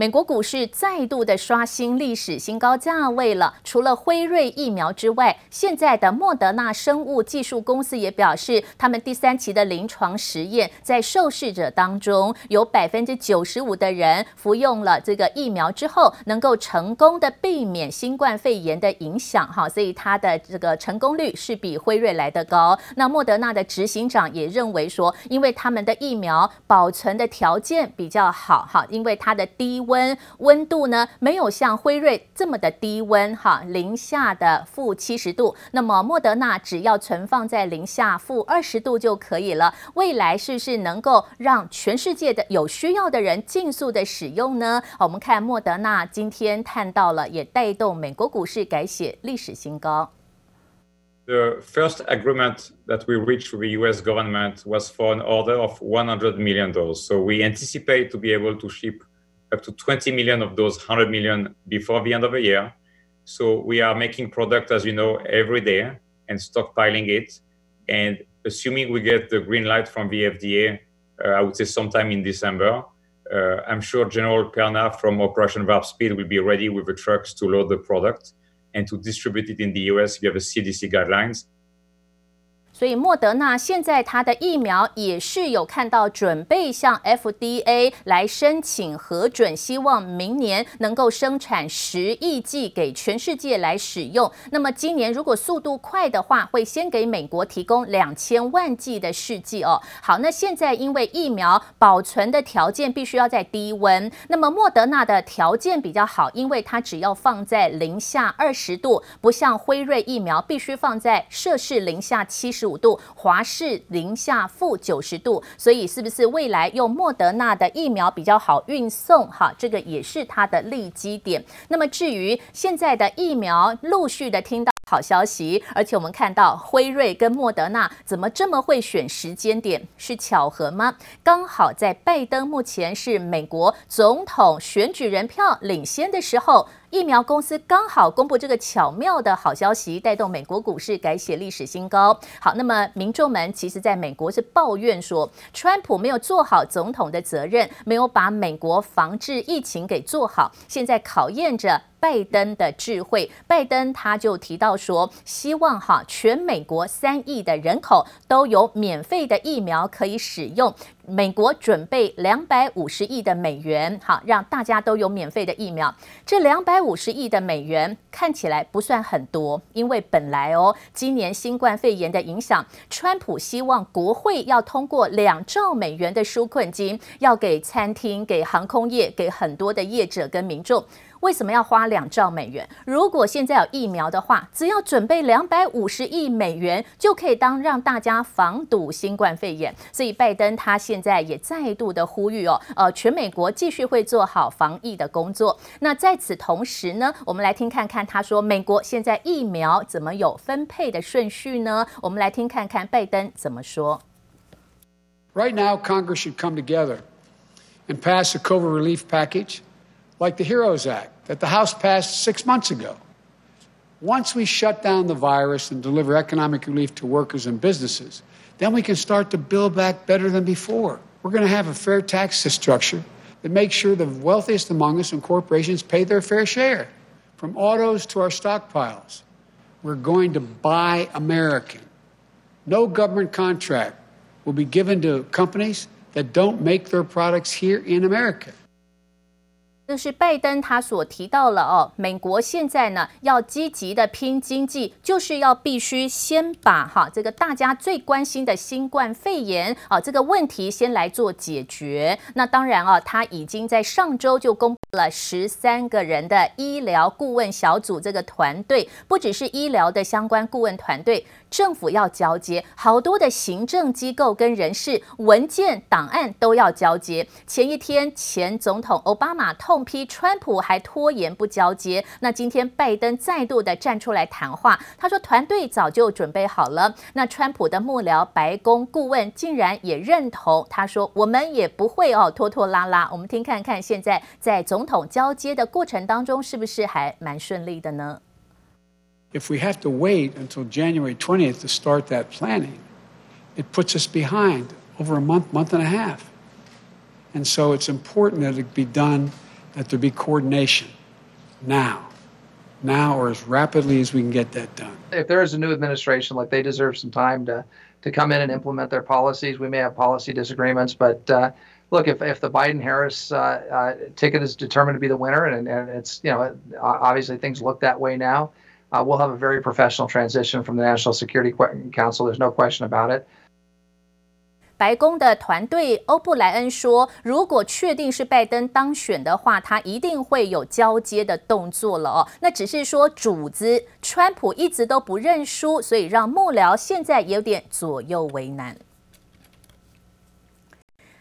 美国股市再度的刷新历史新高价位了。除了辉瑞疫苗之外，现在的莫德纳生物技术公司也表示，他们第三期的临床实验在受试者当中，有百分之九十五的人服用了这个疫苗之后，能够成功的避免新冠肺炎的影响。哈，所以它的这个成功率是比辉瑞来的高。那莫德纳的执行长也认为说，因为他们的疫苗保存的条件比较好，哈，因为它的低温温度呢，没有像辉瑞这么的低温哈，零下的负七十度。那么莫德纳只要存放在零下负二十度就可以了。未来是不是能够让全世界的有需要的人尽速的使用呢？我们看莫德纳今天看到了，也带动美国股市改写历史新高。The first agreement that we reached with the U.S. government was for an order of 100 million doses. So we anticipate to be able to ship up to 20 million of those 100 million before the end of the year. So we are making product, as you know, every day and stockpiling it. And assuming we get the green light from the FDA, uh, I would say sometime in December, uh, I'm sure General Perna from Operation Warp Speed will be ready with the trucks to load the product and to distribute it in the US via the CDC guidelines. 所以莫德纳现在它的疫苗也是有看到准备向 FDA 来申请核准，希望明年能够生产十亿剂给全世界来使用。那么今年如果速度快的话，会先给美国提供两千万剂的试剂哦。好，那现在因为疫苗保存的条件必须要在低温，那么莫德纳的条件比较好，因为它只要放在零下二十度，不像辉瑞疫苗必须放在摄氏零下七十五度，华氏零下负九十度，所以是不是未来用莫德纳的疫苗比较好运送？哈，这个也是它的利基点。那么至于现在的疫苗，陆续的听到好消息，而且我们看到辉瑞跟莫德纳怎么这么会选时间点？是巧合吗？刚好在拜登目前是美国总统选举人票领先的时候。疫苗公司刚好公布这个巧妙的好消息，带动美国股市改写历史新高。好，那么民众们其实在美国是抱怨说，川普没有做好总统的责任，没有把美国防治疫情给做好，现在考验着拜登的智慧。拜登他就提到说，希望哈全美国三亿的人口都有免费的疫苗可以使用。美国准备两百五十亿的美元，好，让大家都有免费的疫苗。这两百五十亿的美元看起来不算很多，因为本来哦，今年新冠肺炎的影响，川普希望国会要通过两兆美元的纾困金，要给餐厅、给航空业、给很多的业者跟民众。为什么要花两兆美元？如果现在有疫苗的话，只要准备两百五十亿美元，就可以当让大家防堵新冠肺炎。所以拜登他现现在也再度的呼吁哦，呃，全美国继续会做好防疫的工作。那在此同时呢，我们来听看看他说美国现在疫苗怎么有分配的顺序呢？我们来听看看拜登怎么说。Right now, Congress should come together and pass a COVID relief package. like the HEROES Act that the House passed six months ago. Once we shut down the virus and deliver economic relief to workers and businesses, then we can start to build back better than before. We're going to have a fair tax structure that makes sure the wealthiest among us and corporations pay their fair share. From autos to our stockpiles, we're going to buy American. No government contract will be given to companies that don't make their products here in America. 这是拜登他所提到了哦，美国现在呢要积极的拼经济，就是要必须先把哈这个大家最关心的新冠肺炎啊这个问题先来做解决。那当然啊，他已经在上周就公布了十三个人的医疗顾问小组这个团队，不只是医疗的相关顾问团队。政府要交接，好多的行政机构跟人事文件档案都要交接。前一天，前总统奥巴马痛批川普还拖延不交接。那今天拜登再度的站出来谈话，他说团队早就准备好了。那川普的幕僚白宫顾问竟然也认同，他说我们也不会哦拖拖拉拉。我们听看看现在在总统交接的过程当中，是不是还蛮顺利的呢？If we have to wait until January 20th to start that planning, it puts us behind over a month, month and a half. And so it's important that it be done that there be coordination now, now or as rapidly as we can get that done. If there is a new administration, like they deserve some time to to come in and implement their policies. We may have policy disagreements, but uh, look, if, if the Biden Harris uh, uh, ticket is determined to be the winner, and, and it's you know obviously things look that way now, uh, we'll have a very professional transition from the National Security Council. There's no question about it. 白宫的团队欧布莱恩说，如果确定是拜登当选的话，他一定会有交接的动作了哦。那只是说主子川普一直都不认输，所以让幕僚现在有点左右为难。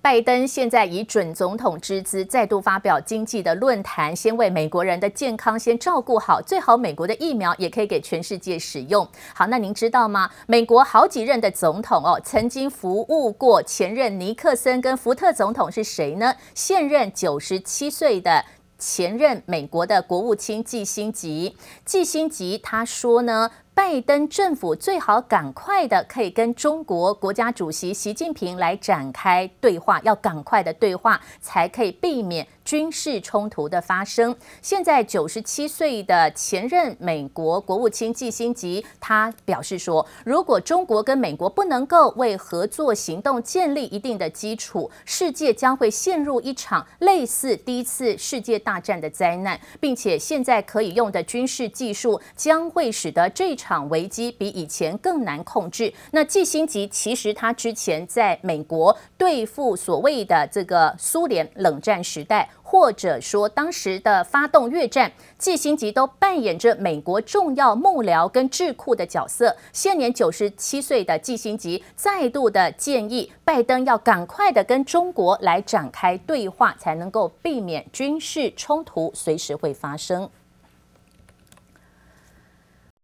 拜登现在以准总统之姿再度发表经济的论坛，先为美国人的健康先照顾好，最好美国的疫苗也可以给全世界使用。好，那您知道吗？美国好几任的总统哦，曾经服务过前任尼克森跟福特总统是谁呢？现任九十七岁的前任美国的国务卿季辛吉，季辛吉他说呢。拜登政府最好赶快的可以跟中国国家主席习近平来展开对话，要赶快的对话才可以避免军事冲突的发生。现在九十七岁的前任美国国务卿季辛吉，他表示说，如果中国跟美国不能够为合作行动建立一定的基础，世界将会陷入一场类似第一次世界大战的灾难，并且现在可以用的军事技术将会使得这场。危机比以前更难控制。那季辛吉其实他之前在美国对付所谓的这个苏联冷战时代，或者说当时的发动越战，季辛吉都扮演着美国重要幕僚跟智库的角色。现年九十七岁的季辛吉再度的建议拜登要赶快的跟中国来展开对话，才能够避免军事冲突随时会发生。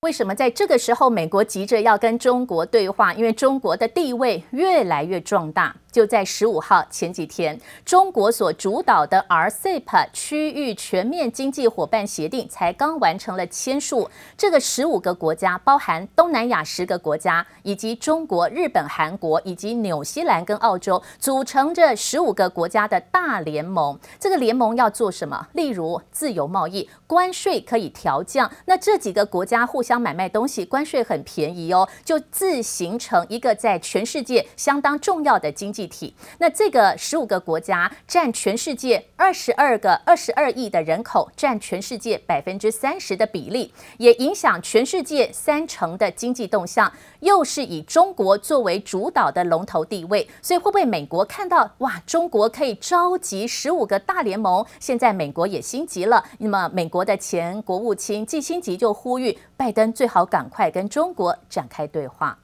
为什么在这个时候，美国急着要跟中国对话？因为中国的地位越来越壮大。就在十五号前几天，中国所主导的 RCEP 区域全面经济伙伴协定才刚完成了签署。这个十五个国家，包含东南亚十个国家，以及中国、日本、韩国以及纽西兰跟澳洲，组成这十五个国家的大联盟。这个联盟要做什么？例如自由贸易，关税可以调降。那这几个国家互相买卖东西，关税很便宜哦，就自形成一个在全世界相当重要的经济体，那这个十五个国家占全世界二十二个二十二亿的人口，占全世界百分之三十的比例，也影响全世界三成的经济动向，又是以中国作为主导的龙头地位，所以会不会美国看到哇，中国可以召集十五个大联盟？现在美国也心急了，那么美国的前国务卿季辛吉就呼吁拜登最好赶快跟中国展开对话。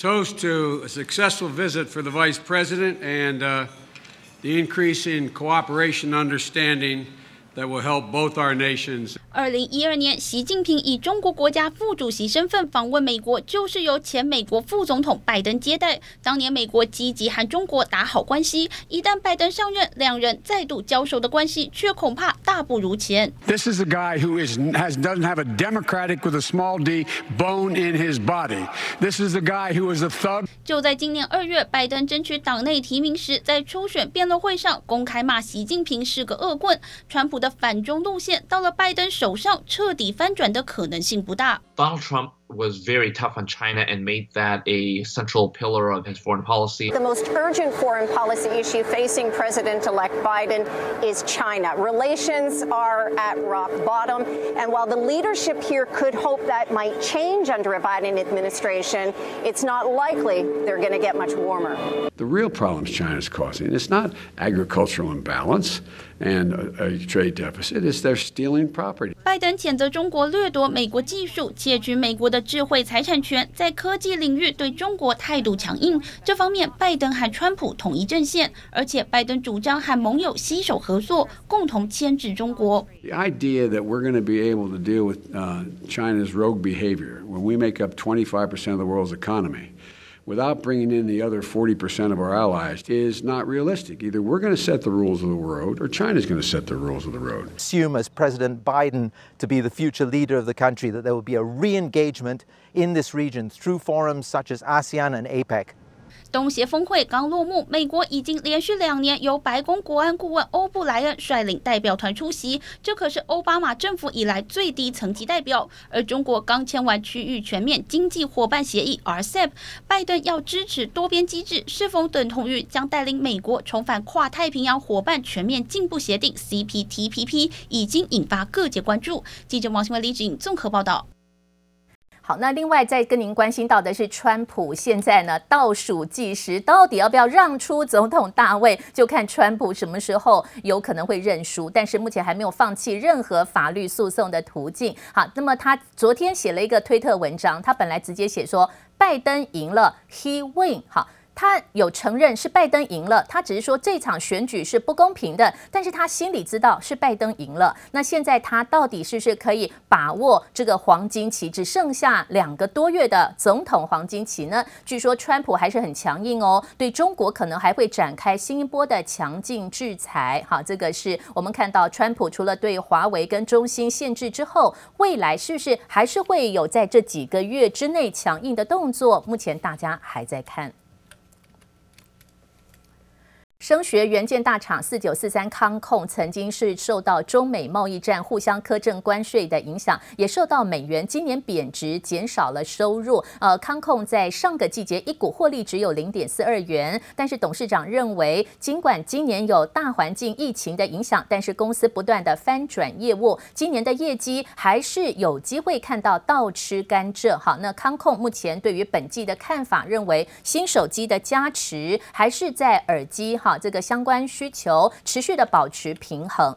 Toast to a successful visit for the Vice President and uh, the increase in cooperation and understanding that will help both our nations. 二零一二年，习近平以中国国家副主席身份访问美国，就是由前美国副总统拜登接待。当年美国积极和中国打好关系，一旦拜登上任，两人再度交手的关系却恐怕大不如前。This is a guy who is has doesn't have a democratic with a small d bone in his body. This is a guy who is a thug. 就在今年二月，拜登争取党内提名时，在初选辩论会上公开骂习近平是个恶棍。川普的反中路线到了拜登手上彻底翻转的可能性不大。was very tough on China and made that a central pillar of his foreign policy. The most urgent foreign policy issue facing President-elect Biden is China. Relations are at rock bottom, and while the leadership here could hope that might change under a Biden administration, it's not likely they're going to get much warmer. The real problems China's causing is not agricultural imbalance and a, a trade deficit, it's they're stealing property. 拜登谴责中国掠夺美国技术，窃取美国的 智慧财产权，在科技领域对中国态度强硬。这方面，拜登和川普统一阵线，而且拜登主张和盟友携手合作，共同牵制中国。The idea that we're going to be able to deal with China's rogue behavior when we make up 25% of the world's economy without bringing in the other 40% of our allies is not realistic. Either we're going to set the rules of the road or China's going to set the rules of the road. Assume as President Biden to be the future leader of the country that there will be a re-engagement in this region through forums such as ASEAN and APEC. 东协峰会刚落幕，美国已经连续两年由白宫国安顾问欧布莱恩率领代表团出席，这可是奥巴马政府以来最低层级代表。而中国刚签完区域全面经济伙伴协议 RCEP，拜登要支持多边机制，是否等同于将带领美国重返跨太平洋伙伴全面进步协定 CPTPP，已经引发各界关注。记者王新文、李芷颖综合报道。好，那另外再跟您关心到的是，川普现在呢倒数计时，到底要不要让出总统大位，就看川普什么时候有可能会认输。但是目前还没有放弃任何法律诉讼的途径。好，那么他昨天写了一个推特文章，他本来直接写说拜登赢了，He win。好。他有承认是拜登赢了，他只是说这场选举是不公平的，但是他心里知道是拜登赢了。那现在他到底是不是可以把握这个黄金期，只剩下两个多月的总统黄金期呢？据说川普还是很强硬哦，对中国可能还会展开新一波的强劲制裁。好，这个是我们看到川普除了对华为跟中兴限制之后，未来是不是还是会有在这几个月之内强硬的动作？目前大家还在看。声学元件大厂四九四三康控曾经是受到中美贸易战互相苛征关税的影响，也受到美元今年贬值减少了收入。呃，康控在上个季节一股获利只有零点四二元，但是董事长认为，尽管今年有大环境疫情的影响，但是公司不断的翻转业务，今年的业绩还是有机会看到倒吃甘蔗。好，那康控目前对于本季的看法，认为新手机的加持还是在耳机这个相关需求持续的保持平衡，